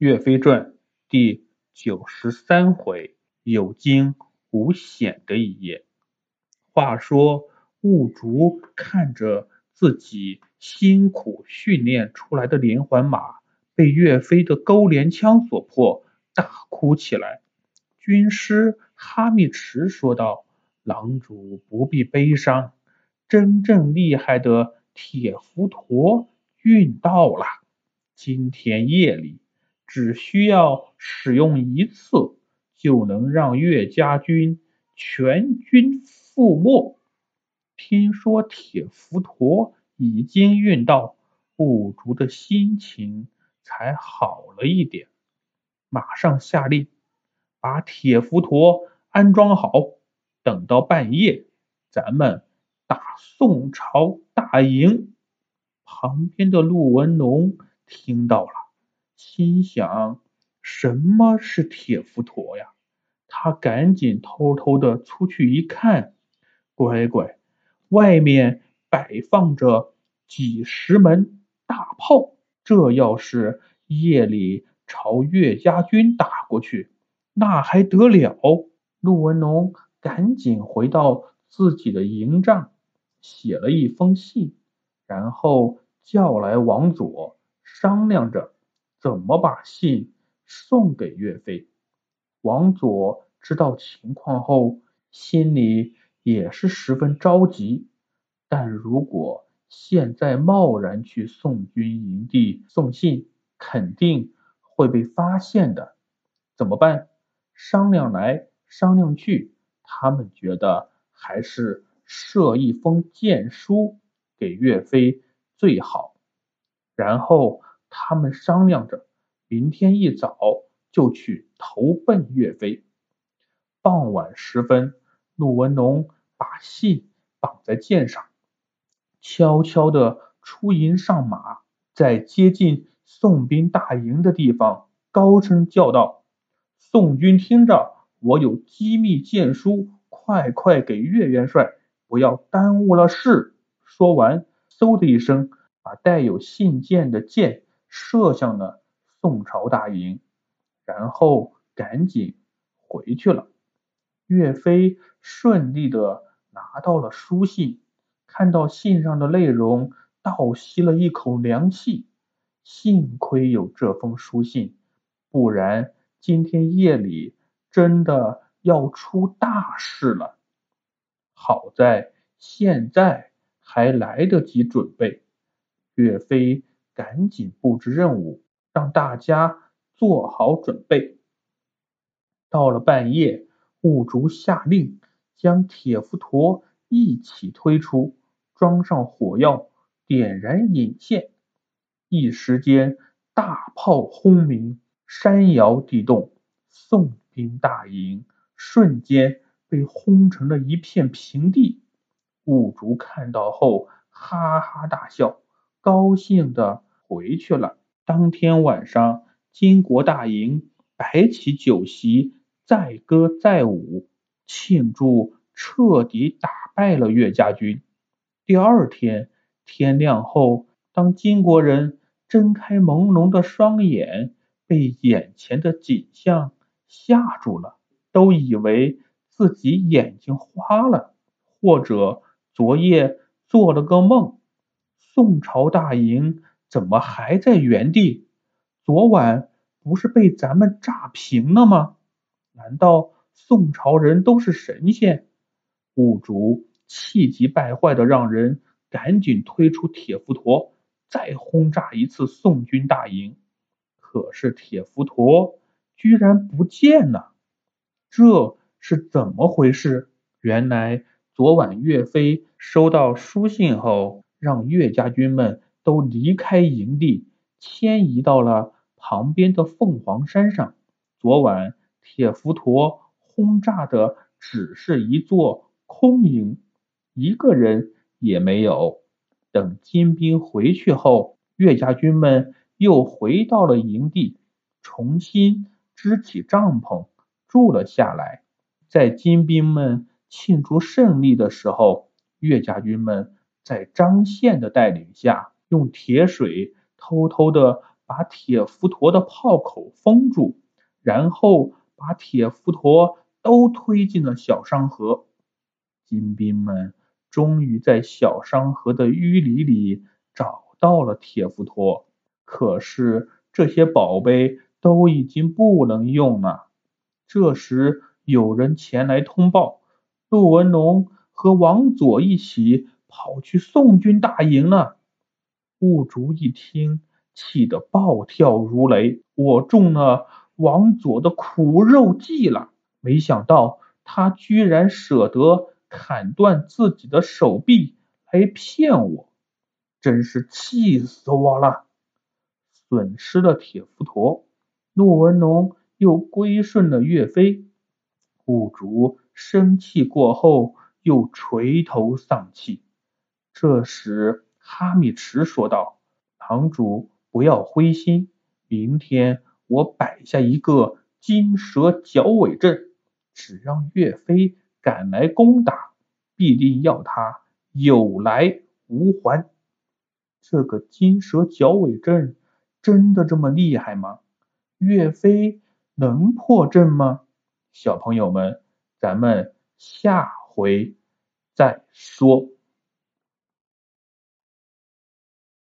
岳飞传第九十三回有惊无险的一页。话说兀竹看着自己辛苦训练出来的连环马被岳飞的钩镰枪所破，大哭起来。军师哈密迟说道：“狼主不必悲伤，真正厉害的铁浮陀运到了，今天夜里。”只需要使用一次，就能让岳家军全军覆没。听说铁浮陀已经运到，部竹的心情才好了一点，马上下令把铁浮陀安装好，等到半夜，咱们打宋朝大营。旁边的陆文龙听到了。心想：什么是铁浮陀呀？他赶紧偷偷的出去一看，乖乖，外面摆放着几十门大炮。这要是夜里朝岳家军打过去，那还得了？陆文龙赶紧回到自己的营帐，写了一封信，然后叫来王佐，商量着。怎么把信送给岳飞？王佐知道情况后，心里也是十分着急。但如果现在贸然去宋军营地送信，肯定会被发现的。怎么办？商量来商量去，他们觉得还是设一封荐书给岳飞最好。然后。他们商量着，明天一早就去投奔岳飞。傍晚时分，陆文龙把信绑在箭上，悄悄地出营上马，在接近宋兵大营的地方，高声叫道：“宋军听着，我有机密箭书，快快给岳元帅，不要耽误了事。”说完，嗖的一声，把带有信件的箭。射向了宋朝大营，然后赶紧回去了。岳飞顺利的拿到了书信，看到信上的内容，倒吸了一口凉气。幸亏有这封书信，不然今天夜里真的要出大事了。好在现在还来得及准备。岳飞。赶紧布置任务，让大家做好准备。到了半夜，兀竹下令将铁浮陀一起推出，装上火药，点燃引线。一时间，大炮轰鸣，山摇地动，宋兵大营瞬间被轰成了一片平地。兀竹看到后，哈哈大笑，高兴的。回去了。当天晚上，金国大营摆起酒席，载歌载舞，庆祝彻底打败了岳家军。第二天天亮后，当金国人睁开朦胧的双眼，被眼前的景象吓住了，都以为自己眼睛花了，或者昨夜做了个梦。宋朝大营。怎么还在原地？昨晚不是被咱们炸平了吗？难道宋朝人都是神仙？兀竹气急败坏的让人赶紧推出铁浮陀，再轰炸一次宋军大营。可是铁浮陀居然不见了，这是怎么回事？原来昨晚岳飞收到书信后，让岳家军们。都离开营地，迁移到了旁边的凤凰山上。昨晚铁浮陀轰炸的只是一座空营，一个人也没有。等金兵回去后，岳家军们又回到了营地，重新支起帐篷住了下来。在金兵们庆祝胜利的时候，岳家军们在张宪的带领下。用铁水偷偷的把铁浮陀的炮口封住，然后把铁浮陀都推进了小商河。金兵们终于在小商河的淤泥里找到了铁浮陀，可是这些宝贝都已经不能用了。这时，有人前来通报，陆文龙和王佐一起跑去宋军大营了。兀竹一听，气得暴跳如雷。我中了王佐的苦肉计了，没想到他居然舍得。砍断自己的手臂来骗我，真是气死我了！损失了铁浮陀，陆文龙又归顺了岳飞。兀竹生气过后，又垂头丧气。这时，哈密迟说道：“堂主不要灰心，明天我摆下一个金蛇绞尾阵，只让岳飞。”赶来攻打，必定要他有来无还。这个金蛇绞尾阵真的这么厉害吗？岳飞能破阵吗？小朋友们，咱们下回再说。